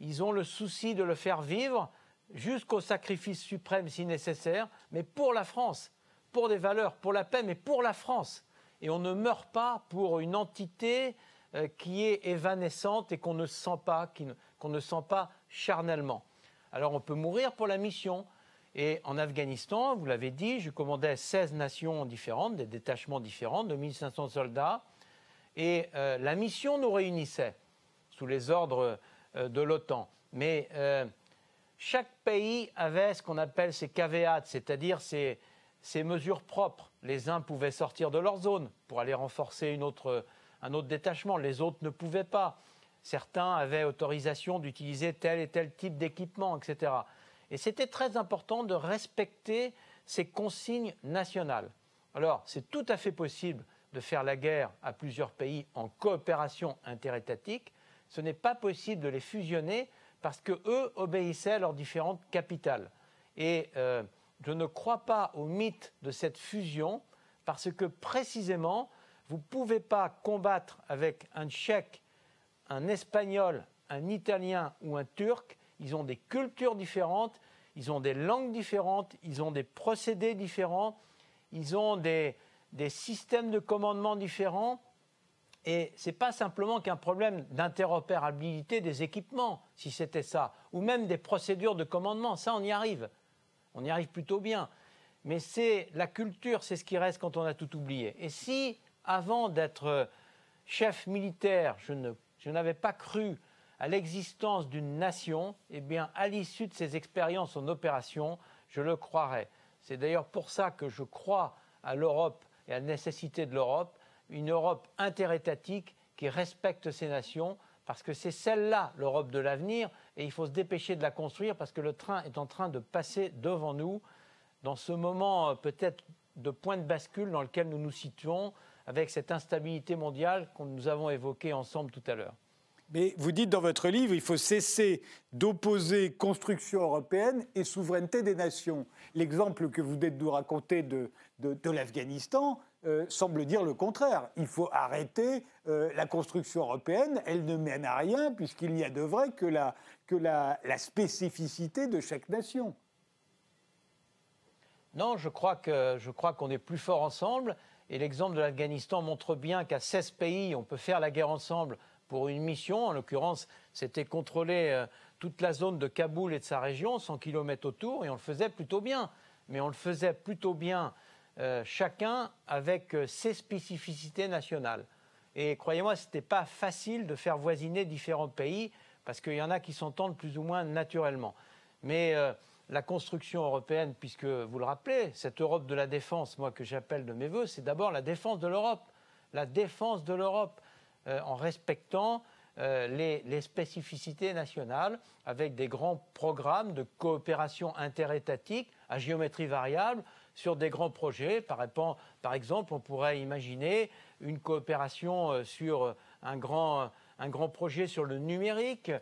Ils ont le souci de le faire vivre jusqu'au sacrifice suprême si nécessaire, mais pour la France, pour des valeurs, pour la paix, mais pour la France. Et on ne meurt pas pour une entité euh, qui est évanescente et qu'on ne sent pas, qu'on ne sent pas charnellement. Alors on peut mourir pour la mission, et en Afghanistan, vous l'avez dit, je commandais 16 nations différentes, des détachements différents, de 1500 soldats. Et euh, la mission nous réunissait sous les ordres euh, de l'OTAN. Mais euh, chaque pays avait ce qu'on appelle ses caveats, c'est-à-dire ses, mesures propres. Les uns pouvaient sortir de leur zone pour aller renforcer un autre détachement, les autres ne pouvaient pas. Certains avaient autorisation d'utiliser tel et tel type d'équipement, etc. Et c'était très important de respecter ces consignes nationales. Alors, c'est tout à fait possible de faire la guerre à plusieurs pays en coopération interétatique. Ce n'est pas possible de les fusionner parce que eux obéissaient à leurs différentes capitales. Et euh, je ne crois pas au mythe de cette fusion parce que précisément, vous ne pouvez pas combattre avec un Tchèque, un Espagnol, un Italien ou un Turc. Ils ont des cultures différentes, ils ont des langues différentes, ils ont des procédés différents, ils ont des, des systèmes de commandement différents. Et ce n'est pas simplement qu'un problème d'interopérabilité des équipements, si c'était ça, ou même des procédures de commandement. Ça, on y arrive. On y arrive plutôt bien. Mais c'est la culture, c'est ce qui reste quand on a tout oublié. Et si, avant d'être chef militaire, je n'avais pas cru à l'existence d'une nation, eh bien, à l'issue de ces expériences en opération, je le croirais. C'est d'ailleurs pour ça que je crois à l'Europe et à la nécessité de l'Europe, une Europe interétatique qui respecte ses nations, parce que c'est celle-là l'Europe de l'avenir, et il faut se dépêcher de la construire parce que le train est en train de passer devant nous dans ce moment euh, peut-être de point de bascule dans lequel nous nous situons avec cette instabilité mondiale que nous avons évoquée ensemble tout à l'heure. Mais vous dites dans votre livre, il faut cesser d'opposer construction européenne et souveraineté des nations. L'exemple que vous venez de nous raconter de, de, l'Afghanistan euh, semble dire le contraire. Il faut arrêter euh, la construction européenne. Elle ne mène à rien puisqu'il n'y a de vrai que, la, que la, la spécificité de chaque nation. Non, je crois qu'on est plus fort ensemble. Et l'exemple de l'Afghanistan montre bien qu'à 16 pays, on peut faire la guerre ensemble pour une mission. En l'occurrence, c'était contrôler euh, toute la zone de Kaboul et de sa région, 100 km autour, et on le faisait plutôt bien. Mais on le faisait plutôt bien euh, chacun avec euh, ses spécificités nationales. Et croyez-moi, ce n'était pas facile de faire voisiner différents pays, parce qu'il y en a qui s'entendent plus ou moins naturellement. Mais la construction européenne, puisque vous le rappelez, cette Europe de la défense, moi que j'appelle de mes voeux, c'est d'abord la défense de l'Europe. La défense de l'Europe. Euh, en respectant euh, les, spécificités nationales avec des grands programmes de coopération interétatique à géométrie variable sur des grands projets. Par, exemple, on pourrait imaginer une coopération euh, sur un grand, projet sur le numérique,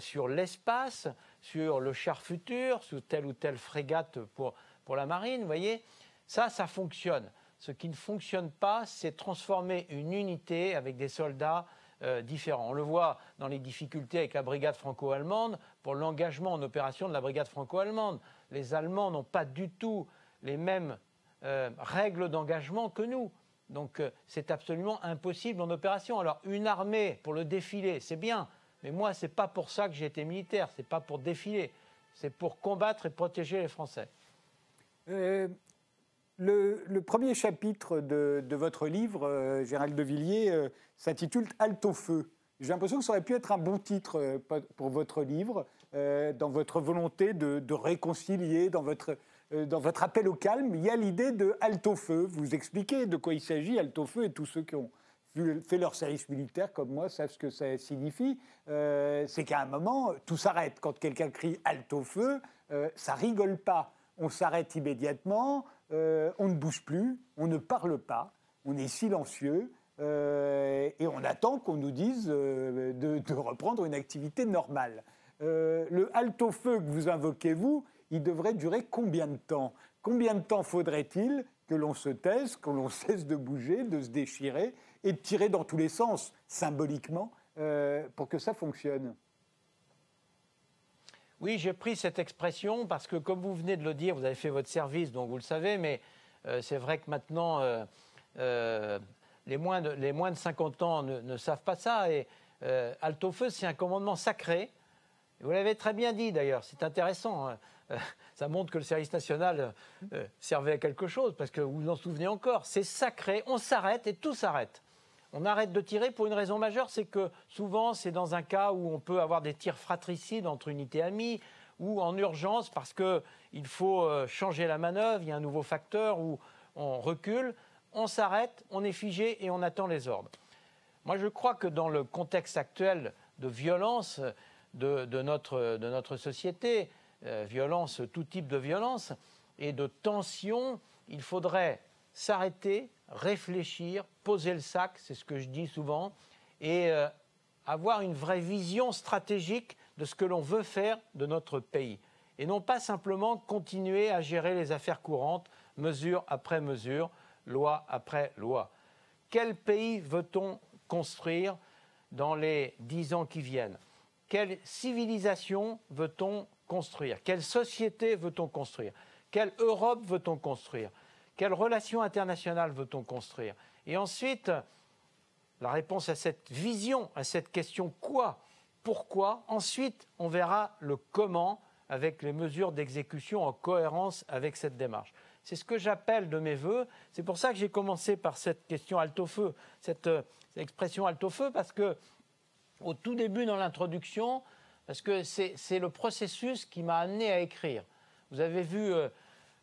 sur l'espace, sur le char futur, sous telle ou telle frégate pour, pour la marine. Vous voyez, ça, ça fonctionne. Ce qui ne fonctionne pas, c'est transformer une unité avec des soldats euh, différents. On le voit dans les difficultés avec la brigade franco-allemande pour l'engagement en opération de la brigade franco-allemande. Les Allemands n'ont pas du tout les mêmes euh, règles d'engagement que nous. Donc euh, c'est absolument impossible en opération. Alors une armée pour le défilé, c'est bien, mais moi c'est pas pour ça que j'ai été militaire, c'est pas pour défiler, c'est pour combattre et protéger les Français. Le, premier chapitre de, votre livre, euh, Gérald de Villiers, euh, s'intitule Halte au feu. J'ai l'impression que ça aurait pu être un bon titre euh, pour votre livre, dans votre volonté de, réconcilier, dans votre, dans votre appel au calme. Il y a l'idée de halte au feu. Vous expliquez de quoi il s'agit, halte au feu, et tous ceux qui ont fait leur service militaire comme moi savent ce que ça signifie. C'est qu'à un moment, tout s'arrête. Quand quelqu'un crie halte au feu, ça rigole pas. On s'arrête immédiatement. Euh, on ne bouge plus, on ne parle pas, on est silencieux euh, et on attend qu'on nous dise euh, de, reprendre une activité normale. le halte au feu que vous invoquez, vous, il devrait durer combien de temps? Combien de temps faudrait-il que l'on se taise, que l'on cesse de bouger, de se déchirer et de tirer dans tous les sens, symboliquement, pour que ça fonctionne? Oui, j'ai pris cette expression parce que, comme vous venez de le dire, vous avez fait votre service, donc vous le savez, mais euh, c'est vrai que maintenant, euh, euh, les, moins de, les, moins de, 50 ans ne, savent pas ça. Et Alto c'est un commandement sacré. Vous l'avez très bien dit d'ailleurs, c'est intéressant. Hein. ça montre que le service national servait à quelque chose, parce que vous vous en souvenez encore. C'est sacré, on s'arrête et tout s'arrête on arrête de tirer pour une raison majeure, c'est que souvent c'est dans un cas où on peut avoir des tirs fratricides entre unités amies, ou en urgence parce qu'il faut euh, changer la manœuvre, il y a un nouveau facteur, ou on recule, on s'arrête, on est figé et on attend les ordres. Moi, je crois que dans le contexte actuel de violence de, notre, de notre, société, euh, violence, tout type de violence, et de tension, il faudrait s'arrêter, réfléchir, poser le sac, c'est ce que je dis souvent, et euh, avoir une vraie vision stratégique de ce que l'on veut faire de notre pays. Et non pas simplement continuer à gérer les affaires courantes, mesure après mesure, loi après loi. Quel pays veut-on construire dans les dix ans qui viennent? Quelle civilisation veut-on construire? Quelle société veut-on construire? Quelle Europe veut-on construire? Quelles relations internationales veut-on construire? Et ensuite, la réponse à cette vision, à cette question quoi Pourquoi? Ensuite, on verra le comment avec les mesures d'exécution en cohérence avec cette démarche. C'est ce que j'appelle de mes voeux. C'est pour ça que j'ai commencé par cette question alto-feu, cette, euh, expression alto-feu, parce que au tout début dans l'introduction, parce que c'est le processus qui m'a amené à écrire. Vous avez vu euh,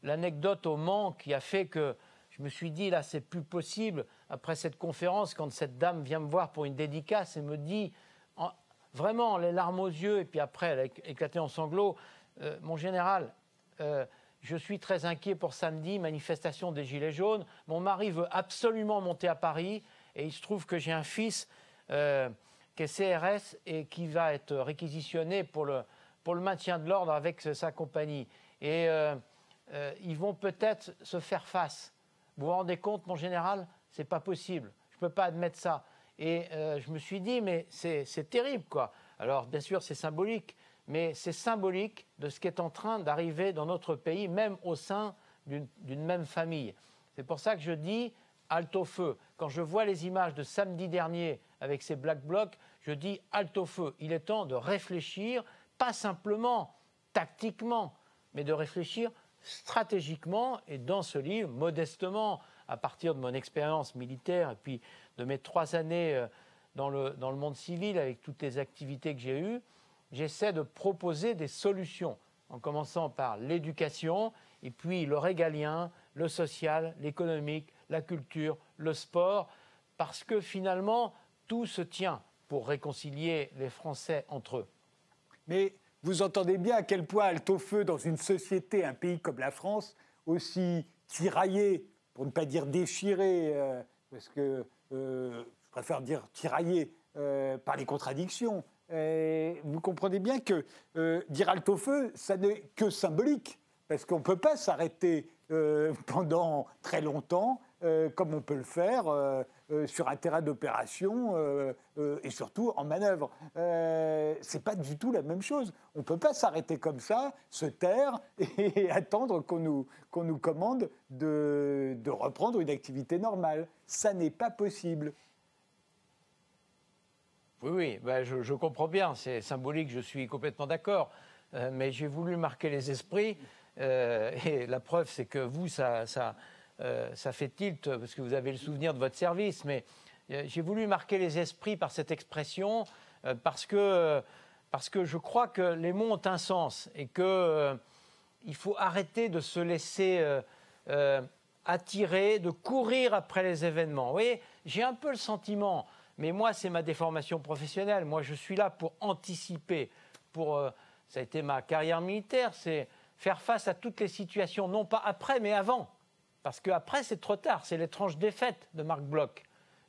l'anecdote au Mans qui a fait que je me suis dit, là, c'est plus possible, après cette conférence, quand cette dame vient me voir pour une dédicace et me dit, vraiment, les larmes aux yeux, et puis après, elle a éclaté en sanglots, euh, mon général, euh, je suis très inquiet pour samedi, manifestation des Gilets jaunes. Mon mari veut absolument monter à Paris, et il se trouve que j'ai un fils euh, qui est CRS et qui va être réquisitionné pour le, pour le maintien de l'ordre avec sa compagnie. Et ils vont peut-être se faire face vous vous rendez compte, mon général C'est pas possible. Je ne peux pas admettre ça. Et euh, je me suis dit, mais c'est terrible, quoi. Alors, bien sûr, c'est symbolique, mais c'est symbolique de ce qui est en train d'arriver dans notre pays, même au sein d'une même famille. C'est pour ça que je dis halte au feu. Quand je vois les images de samedi dernier avec ces black blocs, je dis halte au feu. Il est temps de réfléchir, pas simplement tactiquement, mais de réfléchir stratégiquement et dans ce livre, modestement, à partir de mon expérience militaire et puis de mes trois années euh, dans le, dans le monde civil avec toutes les activités que j'ai eues, j'essaie de proposer des solutions, en commençant par l'éducation et puis le régalien, le social, l'économique, la culture, le sport, parce que finalement, tout se tient pour réconcilier les Français entre eux. Mais vous entendez bien à quel point elle au feu dans une société, un pays comme la France, aussi tiraillé, pour ne pas dire déchiré, euh, parce que euh, je préfère dire tiraillé euh, par les contradictions. vous comprenez bien que dire halte au feu, ça n'est que symbolique, parce qu'on ne peut pas s'arrêter pendant très longtemps, comme on peut le faire euh, sur un terrain d'opération euh, euh, et surtout en manœuvre. c'est pas du tout la même chose. On ne peut pas s'arrêter comme ça, se taire et attendre qu'on nous, qu'on nous commande de, de reprendre une activité normale. Ça n'est pas possible. Oui, oui, ben je, comprends bien, c'est symbolique, je suis complètement d'accord, mais j'ai voulu marquer les esprits, et la preuve, c'est que vous, ça, euh, ça fait tilt parce que vous avez le souvenir de votre service, mais euh, j'ai voulu marquer les esprits par cette expression euh, parce, que, parce que je crois que les mots ont un sens et qu'il il faut arrêter de se laisser attirer, de courir après les événements. Vous voyez, j'ai un peu le sentiment, mais moi, c'est ma déformation professionnelle. Moi, je suis là pour anticiper. Pour, ça a été ma carrière militaire, c'est faire face à toutes les situations, non pas après, mais avant. Parce qu'après, c'est trop tard. C'est l'étrange défaite de Marc Bloch.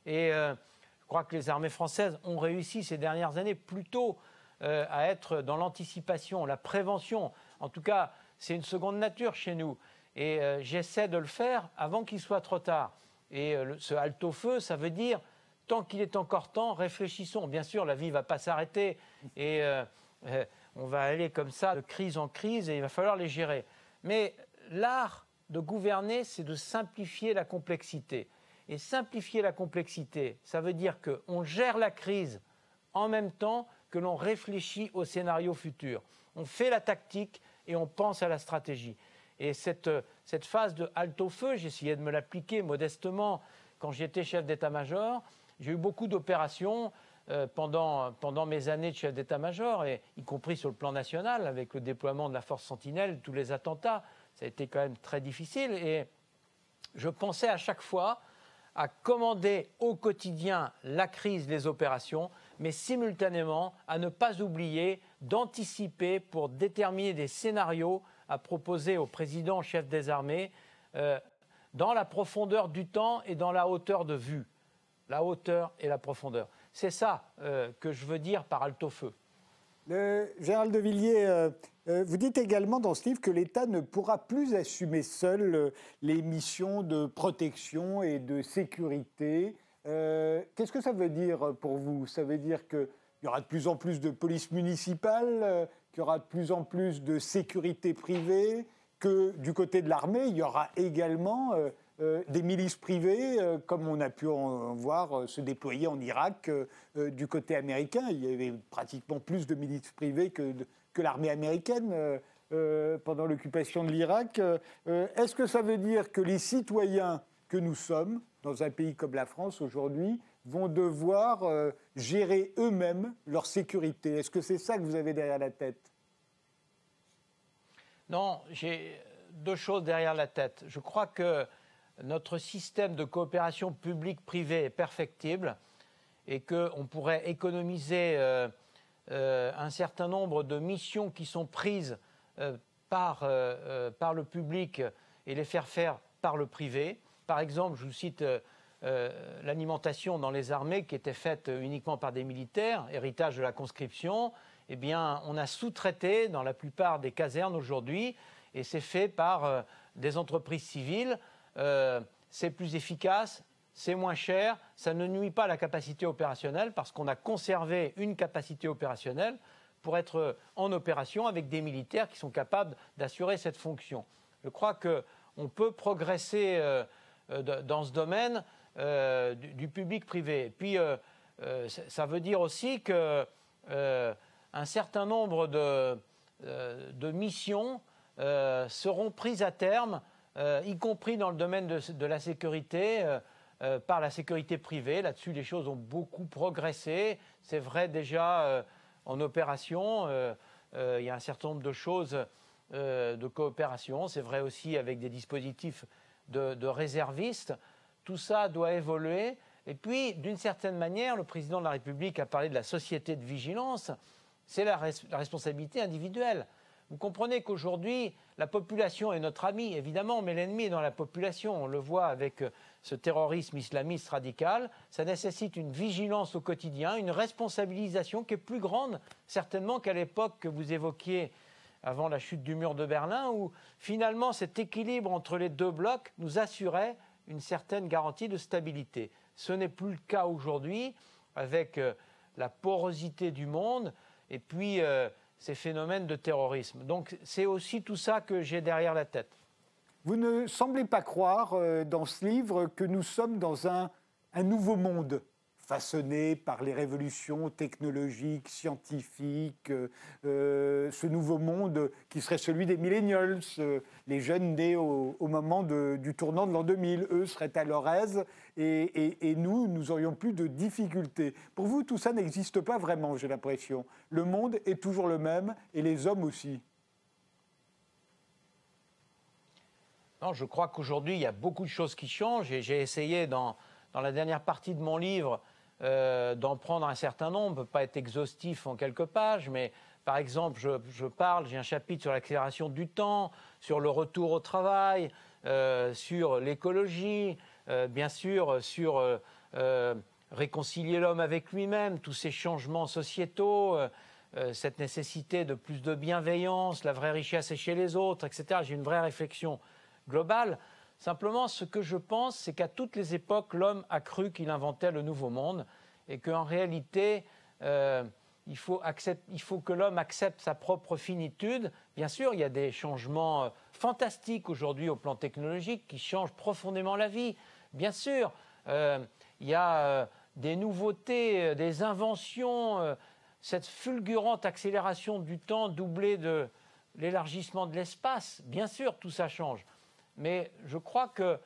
Et euh, je crois que les armées françaises ont réussi ces dernières années plutôt euh, à être dans l'anticipation, la prévention. En tout cas, c'est une seconde nature chez nous. Et euh, j'essaie de le faire avant qu'il soit trop tard. Et ce halte au feu, ça veut dire, tant qu'il est encore temps, réfléchissons. Bien sûr, la vie ne va pas s'arrêter. Et on va aller comme ça, de crise en crise, et il va falloir les gérer. Mais l'art de gouverner, c'est de simplifier la complexité. Et simplifier la complexité, ça veut dire qu'on gère la crise en même temps que l'on réfléchit au scénario futur. On fait la tactique et on pense à la stratégie. Et cette, phase de halte au feu, j'essayais de me l'appliquer modestement quand j'étais chef d'état-major. J'ai eu beaucoup d'opérations pendant, pendant mes années de chef d'état-major, y compris sur le plan national, avec le déploiement de la force Sentinelle, tous les attentats. Ça a été quand même très difficile. Et je pensais à chaque fois à commander au quotidien la crise, les opérations, mais simultanément à ne pas oublier d'anticiper pour déterminer des scénarios à proposer au président chef des armées euh, dans la profondeur du temps et dans la hauteur de vue. La hauteur et la profondeur. C'est ça euh, que je veux dire par alto-feu. Gérald de Villiers, euh, euh, vous dites également dans ce livre que l'État ne pourra plus assumer seul euh, les missions de protection et de sécurité. Qu'est-ce que ça veut dire pour vous? Ça veut dire qu'il y aura de plus en plus de police municipale, qu'il y aura de plus en plus de sécurité privée, que du côté de l'armée, il y aura également euh, des milices privées, euh, comme on a pu en, voir euh, se déployer en Irak du côté américain. Il y avait pratiquement plus de milices privées que, que l'armée américaine pendant l'occupation de l'Irak. Est-ce que ça veut dire que les citoyens que nous sommes, dans un pays comme la France aujourd'hui, vont devoir gérer eux-mêmes leur sécurité? Est-ce que c'est ça que vous avez derrière la tête? Non, j'ai deux choses derrière la tête. Je crois que notre système de coopération publique-privée est perfectible et qu'on pourrait économiser euh, euh, un certain nombre de missions qui sont prises euh, par, par le public et les faire faire par le privé. Par exemple, je vous cite l'alimentation dans les armées qui était faite uniquement par des militaires, héritage de la conscription. Eh bien, on a sous-traité dans la plupart des casernes aujourd'hui et c'est fait par des entreprises civiles euh, c'est plus efficace, c'est moins cher, ça ne nuit pas à la capacité opérationnelle parce qu'on a conservé une capacité opérationnelle pour être en opération avec des militaires qui sont capables d'assurer cette fonction. Je crois qu'on peut progresser euh, euh, dans ce domaine du, public-privé. Puis, ça veut dire aussi qu'un certain nombre de missions seront prises à terme euh, y compris dans le domaine de, la sécurité, euh, euh, par la sécurité privée. Là-dessus, les choses ont beaucoup progressé. C'est vrai déjà en opération. il y a un certain nombre de choses de coopération. C'est vrai aussi avec des dispositifs de, réservistes. Tout ça doit évoluer. Et puis, d'une certaine manière, le président de la République a parlé de la société de vigilance. C'est la responsabilité individuelle. Vous comprenez qu'aujourd'hui, la population est notre ami, évidemment, mais l'ennemi est dans la population. On le voit avec euh, ce terrorisme islamiste radical. Ça nécessite une vigilance au quotidien, une responsabilisation qui est plus grande, certainement, qu'à l'époque que vous évoquiez avant la chute du mur de Berlin, où finalement cet équilibre entre les deux blocs nous assurait une certaine garantie de stabilité. Ce n'est plus le cas aujourd'hui, avec euh, la porosité du monde, et puis euh, ces phénomènes de terrorisme. Donc c'est aussi tout ça que j'ai derrière la tête. Vous ne semblez pas croire euh, dans ce livre que nous sommes dans un, un nouveau monde façonné par les révolutions technologiques, scientifiques, euh, euh, ce nouveau monde qui serait celui des millennials, les jeunes nés au, moment du tournant de l'an 2000. Eux seraient à leur aise et, nous, nous aurions plus de difficultés. Pour vous, tout ça n'existe pas vraiment, j'ai l'impression. Le monde est toujours le même et les hommes aussi. Non, je crois qu'aujourd'hui, il y a beaucoup de choses qui changent et j'ai essayé dans la dernière partie de mon livre euh, d'en prendre un certain nombre, ne peut pas être exhaustif en quelques pages, mais par exemple, je, parle, j'ai un chapitre sur l'accélération du temps, sur le retour au travail, euh, sur l'écologie, euh, bien sûr, sur réconcilier l'homme avec lui-même, tous ces changements sociétaux, cette nécessité de plus de bienveillance, la vraie richesse est chez les autres, etc. J'ai une vraie réflexion globale. Simplement, ce que je pense, c'est qu'à toutes les époques, l'homme a cru qu'il inventait le nouveau monde et qu'en réalité, euh, il, faut que l'homme accepte sa propre finitude. Bien sûr, il y a des changements euh, fantastiques aujourd'hui au plan technologique qui changent profondément la vie. Bien sûr, euh, il y a des nouveautés, des inventions, cette fulgurante accélération du temps doublée de l'élargissement de l'espace. Bien sûr, tout ça change. Mais je crois que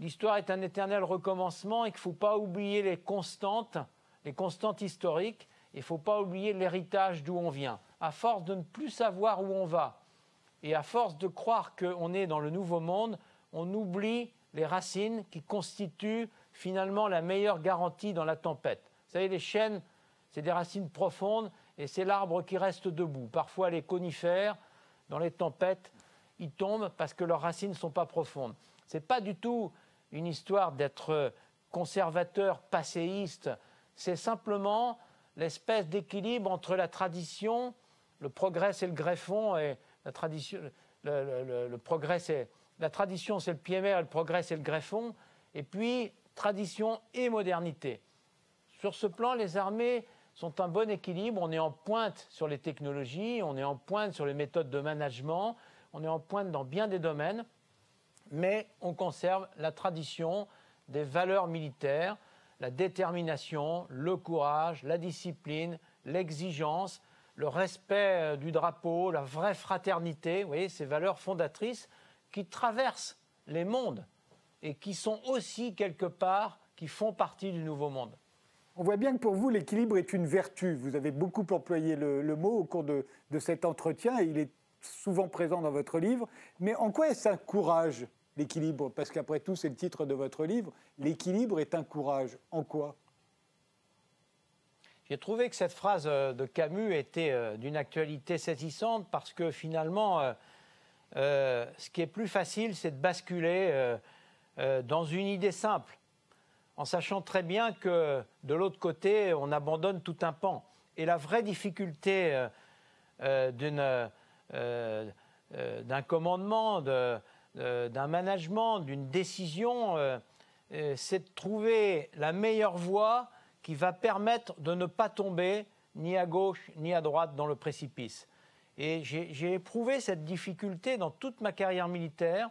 l'histoire est un éternel recommencement et qu'il ne faut pas oublier les constantes les constantes historiques. Il ne faut pas oublier l'héritage d'où on vient. À force de ne plus savoir où on va, et à force de croire qu'on est dans le nouveau monde, on oublie les racines qui constituent finalement la meilleure garantie dans la tempête. Vous savez, les chênes, c'est des racines profondes et c'est l'arbre qui reste debout. Parfois, les conifères, dans les tempêtes, ils tombent parce que leurs racines ne sont pas profondes. Ce n'est pas du tout une histoire d'être conservateur, passéiste. C'est simplement l'espèce d'équilibre entre la tradition, le progrès c'est le greffon, et la tradition, le, progrès c'est la tradition c'est le pied et le progrès c'est le greffon, et puis tradition et modernité. Sur ce plan, les armées sont un bon équilibre. On est en pointe sur les technologies, on est en pointe sur les méthodes de management, on est en pointe dans bien des domaines, mais on conserve la tradition des valeurs militaires, la détermination, le courage, la discipline, l'exigence, le respect euh, du drapeau, la vraie fraternité, vous voyez, ces valeurs fondatrices qui traversent les mondes et qui sont aussi quelque part, qui font partie du nouveau monde. On voit bien que pour vous, l'équilibre est une vertu. Vous avez beaucoup employé le, mot au cours de, cet entretien et il est souvent présent dans votre livre. Mais en quoi est-ce un courage, l'équilibre? Parce qu'après tout, c'est le titre de votre livre. L'équilibre est un courage. En quoi? J'ai trouvé que cette phrase euh, de Camus était euh, d'une actualité saisissante parce que finalement, euh, ce qui est plus facile, c'est de basculer dans une idée simple en sachant très bien que de l'autre côté, on abandonne tout un pan. Et la vraie difficulté euh, d'un commandement, d'un management, d'une décision, c'est de trouver la meilleure voie qui va permettre de ne pas tomber ni à gauche ni à droite dans le précipice. Et j'ai éprouvé cette difficulté dans toute ma carrière militaire,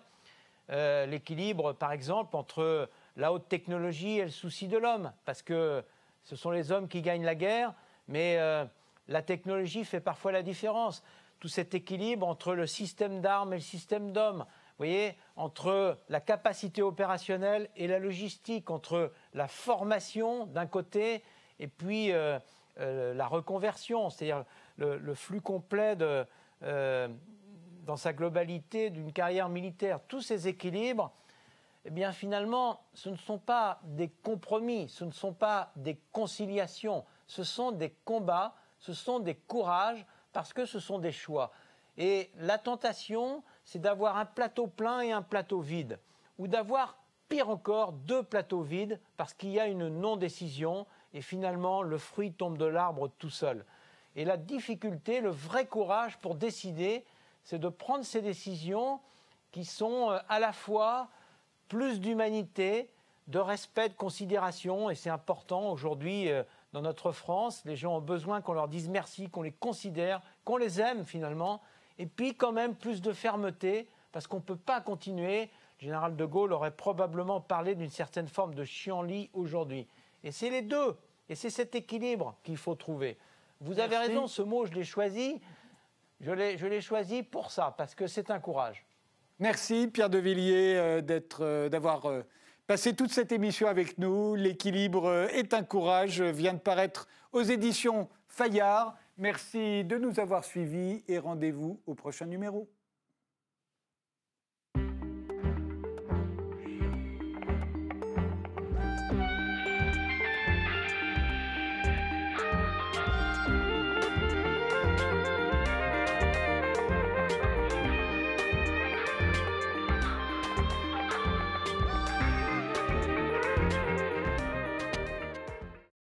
l'équilibre par exemple entre la haute technologie et le souci de l'homme, parce que ce sont les hommes qui gagnent la guerre, mais euh, la technologie fait parfois la différence. Tout cet équilibre entre le système d'armes et le système d'hommes, vous voyez, entre la capacité opérationnelle et la logistique, entre la formation d'un côté et puis euh, euh, la reconversion, c'est-à-dire le, flux complet dans sa globalité d'une carrière militaire. Tous ces équilibres, eh bien finalement, ce ne sont pas des compromis, ce ne sont pas des conciliations, ce sont des combats, ce sont des courages, parce que ce sont des choix. Et la tentation, c'est d'avoir un plateau plein et un plateau vide, ou d'avoir, pire encore, deux plateaux vides, parce qu'il y a une non-décision, et finalement, le fruit tombe de l'arbre tout seul. Et la difficulté, le vrai courage pour décider, c'est de prendre ces décisions qui sont euh, à la fois plus d'humanité, de respect, de considération, et c'est important aujourd'hui euh, dans notre France. Les gens ont besoin qu'on leur dise merci, qu'on les considère, qu'on les aime finalement, et puis quand même plus de fermeté, parce qu'on ne peut pas continuer. Le général de Gaulle aurait probablement parlé d'une certaine forme de chienlit aujourd'hui. Et c'est les deux, et c'est cet équilibre qu'il faut trouver. Vous avez raison, ce mot, je l'ai choisi. Je l'ai choisi pour ça, parce que c'est un courage. Merci Pierre de Villiers euh, euh, d'avoir euh, passé toute cette émission avec nous. L'équilibre est un courage vient de paraître aux éditions Fayard. Merci de nous avoir suivis et rendez-vous au prochain numéro.